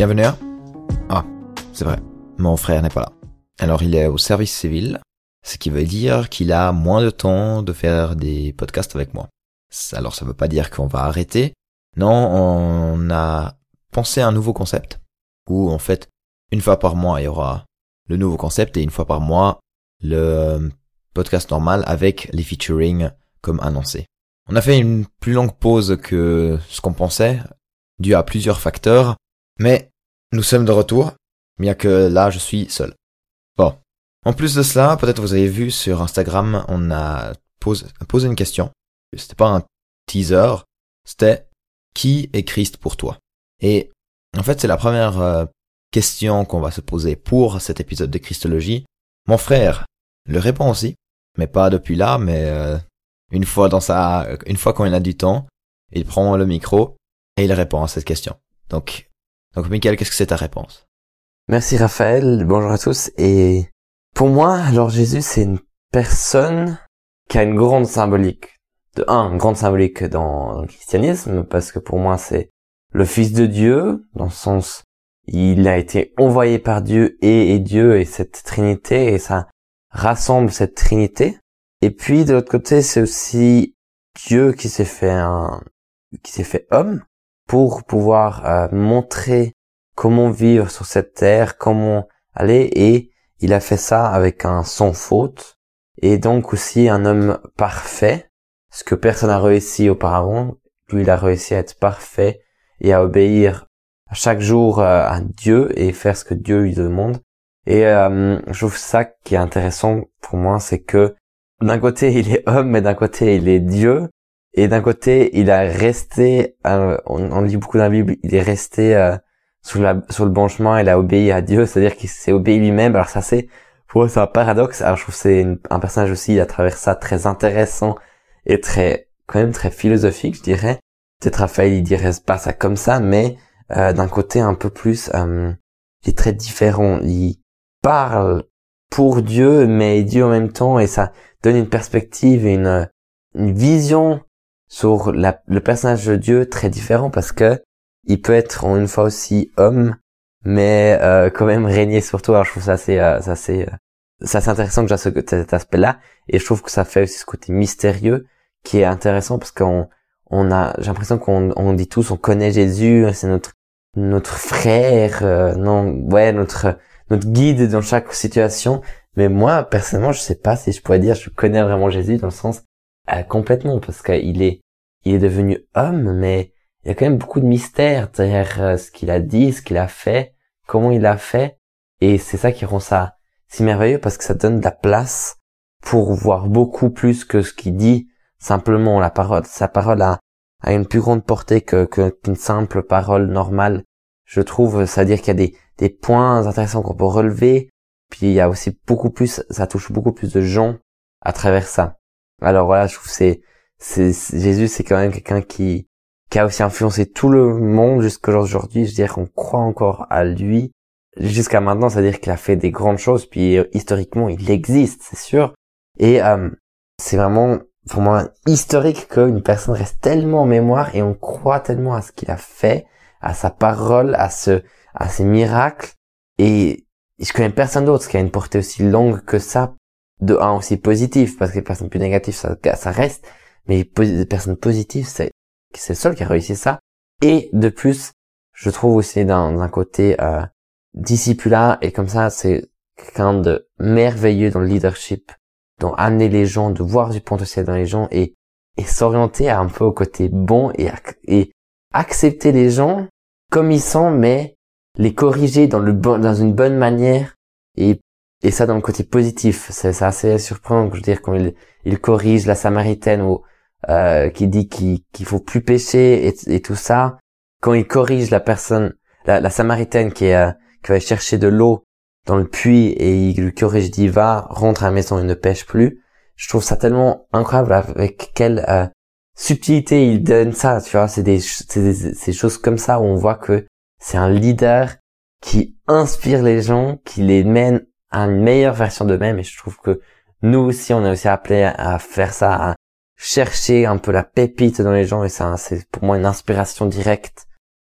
Bienvenue. Ah, c'est vrai, mon frère n'est pas là. Alors il est au service civil, ce qui veut dire qu'il a moins de temps de faire des podcasts avec moi. Alors ça veut pas dire qu'on va arrêter. Non, on a pensé à un nouveau concept où en fait une fois par mois il y aura le nouveau concept et une fois par mois le podcast normal avec les featuring comme annoncé. On a fait une plus longue pause que ce qu'on pensait, dû à plusieurs facteurs, mais nous sommes de retour, bien que là je suis seul. Bon. En plus de cela, peut-être vous avez vu sur Instagram, on a posé, posé une question. C'était pas un teaser, c'était qui est Christ pour toi? Et en fait, c'est la première euh, question qu'on va se poser pour cet épisode de Christologie. Mon frère le répond aussi, mais pas depuis là, mais euh, une fois dans sa, une fois il a du temps, il prend le micro et il répond à cette question. Donc, donc Michael, qu'est-ce que c'est ta réponse? Merci Raphaël, bonjour à tous. Et pour moi, alors Jésus, c'est une personne qui a une grande symbolique. De un, une grande symbolique dans le christianisme, parce que pour moi, c'est le Fils de Dieu, dans le sens, il a été envoyé par Dieu et, Dieu et cette Trinité, et ça rassemble cette Trinité. Et puis de l'autre côté, c'est aussi Dieu qui s'est fait qui s'est fait homme pour pouvoir euh, montrer comment vivre sur cette terre, comment aller, et il a fait ça avec un sans faute, et donc aussi un homme parfait, ce que personne n'a réussi auparavant. Lui, il a réussi à être parfait et à obéir à chaque jour euh, à Dieu et faire ce que Dieu lui demande. Et euh, je trouve ça qui est intéressant pour moi, c'est que d'un côté il est homme, mais d'un côté il est Dieu, et d'un côté il a resté, euh, on, lit beaucoup dans la Bible, il est resté euh, sur, la, sur le bon chemin, il a obéi à Dieu, c'est-à-dire qu'il s'est obéi lui-même. Alors ça c'est, pour c'est un paradoxe. Alors je trouve c'est un personnage aussi à travers ça très intéressant et très quand même très philosophique, je dirais. Peut-être Raphaël il dirait pas ça comme ça, mais euh, d'un côté un peu plus, euh, il est très différent. Il parle pour Dieu, mais Dieu en même temps, et ça donne une perspective et une, une vision sur la, le personnage de Dieu très différent parce que il peut être en une fois aussi homme, mais euh, quand même régner sur toi. Alors, je trouve ça assez, euh, ça c'est, euh, ça c'est intéressant j'ai ce, cet aspect-là, et je trouve que ça fait aussi ce côté mystérieux qui est intéressant parce qu'on on a, j'ai l'impression qu'on on dit tous, on connaît Jésus, c'est notre notre frère, euh, non, ouais, notre notre guide dans chaque situation. Mais moi, personnellement, je sais pas si je pourrais dire je connais vraiment Jésus dans le sens euh, complètement parce qu'il est il est devenu homme, mais il y a quand même beaucoup de mystères derrière euh, ce qu'il a dit, ce qu'il a fait, comment il a fait, et c'est ça qui rend ça si merveilleux parce que ça donne de la place pour voir beaucoup plus que ce qu'il dit simplement la parole. Sa parole a, a une plus grande portée que qu'une simple parole normale. Je trouve, c'est-à-dire qu'il y a des, des points intéressants qu'on peut relever, puis il y a aussi beaucoup plus, ça touche beaucoup plus de gens à travers ça. Alors voilà, je trouve c'est, c'est, Jésus, c'est quand même quelqu'un qui, qui a aussi influencé tout le monde jusqu'à aujourd'hui. Je veux dire qu'on croit encore à lui jusqu'à maintenant, c'est-à-dire qu'il a fait des grandes choses, puis euh, historiquement, il existe, c'est sûr. Et euh, c'est vraiment pour moi historique qu'une personne reste tellement en mémoire et on croit tellement à ce qu'il a fait, à sa parole, à ce, à ses miracles. Et je connais personne d'autre qui a une portée aussi longue que ça, de un aussi positif, parce que les personnes plus négatives, ça, ça reste, mais les personnes positives, c'est, c'est le seul qui a réussi ça. Et de plus, je trouve aussi dans un côté euh, et comme ça, c'est quelqu'un de merveilleux dans le leadership, dans amener les gens, de voir du potentiel dans les gens et, et s'orienter un peu au côté bon et, et accepter les gens comme ils sont, mais les corriger dans le bon, dans une bonne manière et et ça dans le côté positif. C'est assez surprenant, je veux dire, quand il, il corrige la Samaritaine ou euh, qui dit qu'il qu'il faut plus pécher et, tout ça. Quand il corrige la personne, la, Samaritaine qui euh, qui va chercher de l'eau dans le puits et il lui corrige, dit va, rentre à la maison et ne pêche plus. Je trouve ça tellement incroyable avec quelle euh, subtilité il donne ça. Tu vois, c'est des, des, des choses comme ça où on voit que c'est un leader qui inspire les gens, qui les mène à une meilleure version d'eux-mêmes. Et je trouve que nous aussi, on est aussi appelé à faire ça, à chercher un peu la pépite dans les gens. Et ça, c'est pour moi une inspiration directe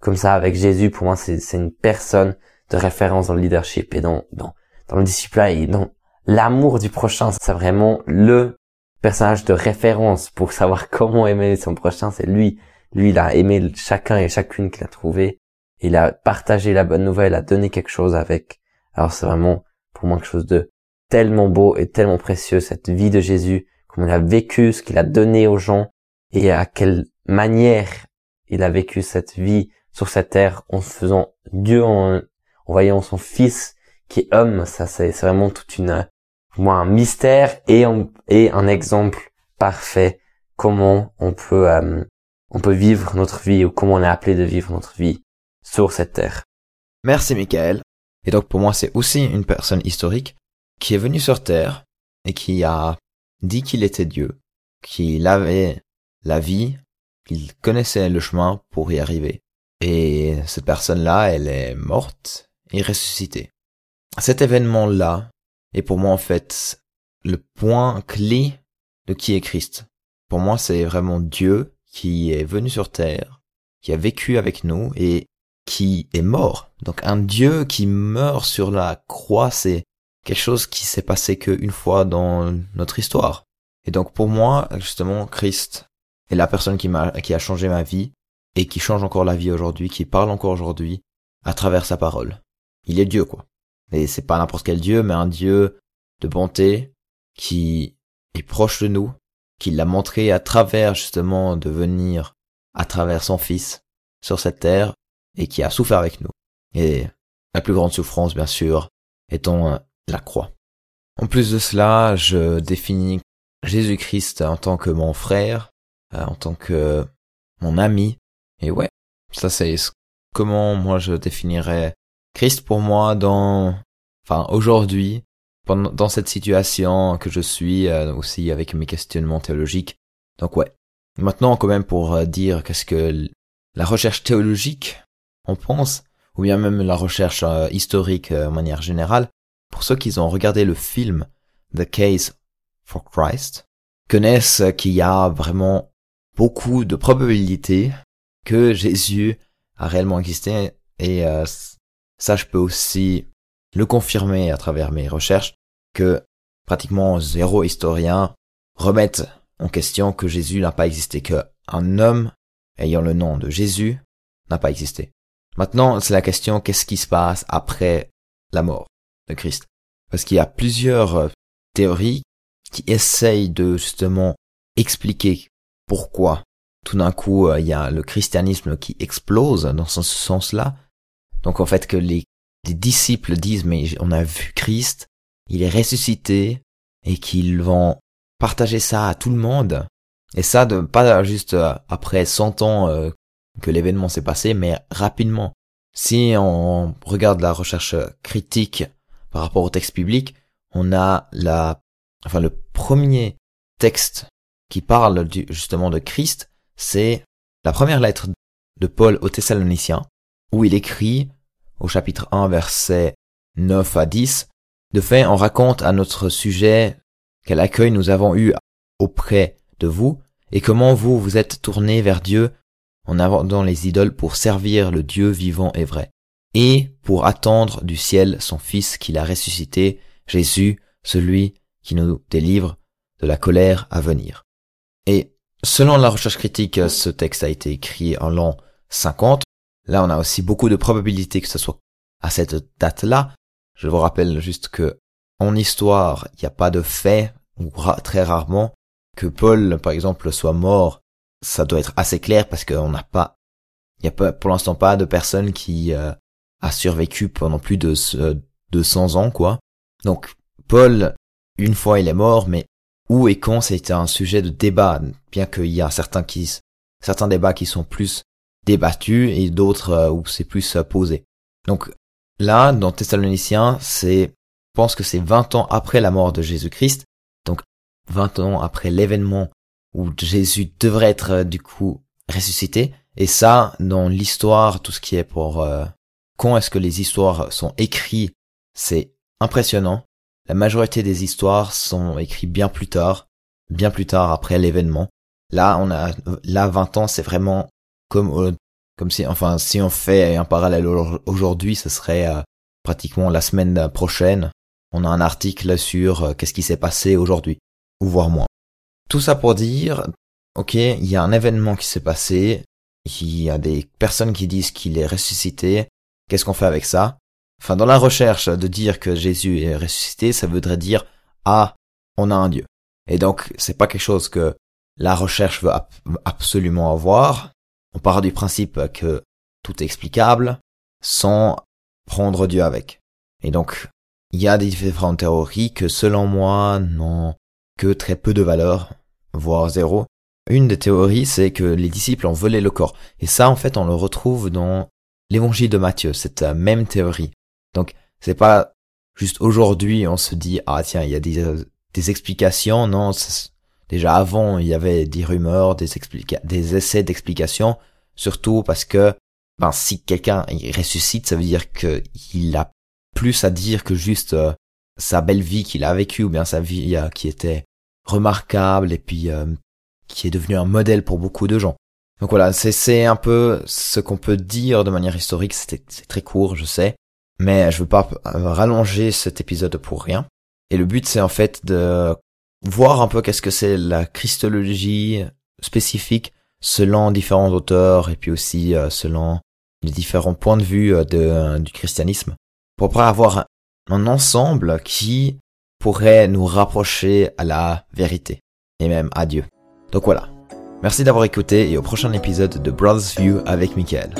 comme ça avec Jésus. Pour moi, c'est une personne de référence dans le leadership et dans dans dans le disciple et dans l'amour du prochain. C'est vraiment le personnage de référence pour savoir comment aimer son prochain. C'est lui. Lui, il a aimé chacun et chacune qu'il a trouvé. Il a partagé la bonne nouvelle, a donné quelque chose avec. Alors c'est vraiment pour moi quelque chose de tellement beau et tellement précieux, cette vie de Jésus, comment il a vécu, ce qu'il a donné aux gens et à quelle manière il a vécu cette vie sur cette terre en faisant Dieu en, voyant son fils qui est homme. Ça, c'est vraiment toute une, moi, un mystère et un, et un exemple parfait comment on peut, euh, on peut vivre notre vie ou comment on est appelé de vivre notre vie sur cette terre. Merci Michael. Et donc pour moi c'est aussi une personne historique qui est venu sur Terre et qui a dit qu'il était Dieu, qu'il avait la vie, qu'il connaissait le chemin pour y arriver. Et cette personne-là, elle est morte et ressuscitée. Cet événement-là est pour moi en fait le point clé de qui est Christ. Pour moi, c'est vraiment Dieu qui est venu sur terre, qui a vécu avec nous et qui est mort. Donc un Dieu qui meurt sur la croix, c'est quelque chose qui s'est passé qu'une fois dans notre histoire. Et donc pour moi, justement, Christ est la personne qui m'a, qui a changé ma vie et qui change encore la vie aujourd'hui, qui parle encore aujourd'hui à travers sa parole. Il est Dieu, quoi. Et c'est pas n'importe quel Dieu, mais un Dieu de bonté qui est proche de nous, qui l'a montré à travers justement de venir à travers son fils sur cette terre et qui a souffert avec nous. Et la plus grande souffrance, bien sûr, étant la croix. En plus de cela, je définis Jésus-Christ en tant que mon frère, euh, en tant que mon ami. Et ouais, ça c'est comment moi je définirais Christ pour moi dans, enfin aujourd'hui, dans cette situation que je suis euh, aussi avec mes questionnements théologiques. Donc ouais. Maintenant quand même pour euh, dire qu'est-ce que la recherche théologique on pense, ou bien même la recherche historique de manière générale, pour ceux qui ont regardé le film The Case for Christ, connaissent qu'il y a vraiment beaucoup de probabilités que Jésus a réellement existé et euh, ça je peux aussi le confirmer à travers mes recherches que pratiquement zéro historien remettent en question que Jésus n'a pas existé, que un homme ayant le nom de Jésus n'a pas existé. Maintenant, c'est la question qu'est-ce qui se passe après la mort de Christ? Parce qu'il y a plusieurs euh, théories qui essayent de justement expliquer pourquoi tout d'un coup euh, il y a le christianisme qui explose dans ce sens-là. Donc en fait que les, disciples disent mais on a vu Christ, il est ressuscité et qu'ils vont partager ça à tout le monde. Et ça pas juste euh, après 100 ans que l'événement s'est passé, mais rapidement. Si on regarde la recherche critique par rapport au texte biblique, on a la, enfin le premier texte qui parle du, justement de Christ, c'est la première lettre de Paul aux Thessaloniciens, où il écrit au chapitre 1 verset 9 à 10, de fait on raconte à notre sujet quel accueil nous avons eu auprès de vous, et comment vous vous êtes tournés vers Dieu en abandonnant les idoles pour servir le Dieu vivant et vrai et pour attendre du ciel son Fils qu'il a ressuscité, Jésus, celui qui nous délivre de la colère à venir. Et selon la recherche critique, ce texte a été écrit en l'an 50. Là, on a aussi beaucoup de probabilités que ce soit à cette date-là. Je vous rappelle juste que en histoire, il n'y a pas de fait, ou très rarement, que Paul, par exemple, soit mort. Ça doit être assez clair parce qu'on n'a pas, il n'y a pas, pour l'instant pas de personnes qui euh, a survécu pendant plus de, de 100 ans, quoi. Donc, Paul, une fois il est mort, mais où et quand c'était un sujet de débat, bien qu'il y a certains qui, certains débats qui sont plus débattus et d'autres euh, où c'est plus euh, posé. Donc, là, dans Thessaloniciens, c'est, pense que c'est 20 ans après la mort de Jésus-Christ, donc 20 ans après l'événement où Jésus devrait être euh, du coup ressuscité. Et ça, dans l'histoire, tout ce qui est pour quand est-ce que les histoires sont écrites, c'est impressionnant. La majorité des histoires sont écrites bien plus tard, bien plus tard après l'événement. Là, on a, là, 20 ans, c'est vraiment comme Comme si, enfin, si on fait un parallèle aujourd'hui, ce serait euh, pratiquement la semaine prochaine. On a un article sur euh, qu'est-ce qui s'est passé aujourd'hui, ou voire moins. Tout ça pour dire, ok, il y a un événement qui s'est passé, il y a des personnes qui disent qu'il est ressuscité, qu'est-ce qu'on fait avec ça? Enfin, dans la recherche de dire que Jésus est ressuscité, ça voudrait dire, ah, on a un Dieu. Et donc, c'est pas quelque chose que la recherche veut absolument avoir. On part du principe que tout est explicable sans prendre Dieu avec. Et donc, il y a des différentes théories que, selon moi, n'ont que très peu de valeur, voire zéro. Une des théories, c'est que les disciples ont volé le corps. Et ça, en fait, on le retrouve dans l'évangile de Matthieu, cette même théorie. Donc, c'est pas juste aujourd'hui, on se dit, ah tiens, il y a des, des explications. Non, déjà avant, il y avait des rumeurs, des, des essais d'explication, surtout parce que ben, si quelqu'un ressuscite, ça veut dire qu'il a plus à dire que juste euh, sa belle vie qu'il a vécue ou bien sa vie euh, qui était remarquable et puis euh, qui est devenu un modèle pour beaucoup de gens. Donc voilà, c'est un peu ce qu'on peut dire de manière historique. C'est très court, je sais, mais je veux pas rallonger cet épisode pour rien. Et le but, c'est en fait de voir un peu qu'est-ce que c'est la christologie spécifique selon différents auteurs et puis aussi euh, selon les différents points de vue euh, de, du christianisme pour pouvoir avoir un ensemble qui pourrait nous rapprocher à la vérité et même à Dieu. Donc voilà. Merci d'avoir écouté et au prochain épisode de Brothers View avec Michael.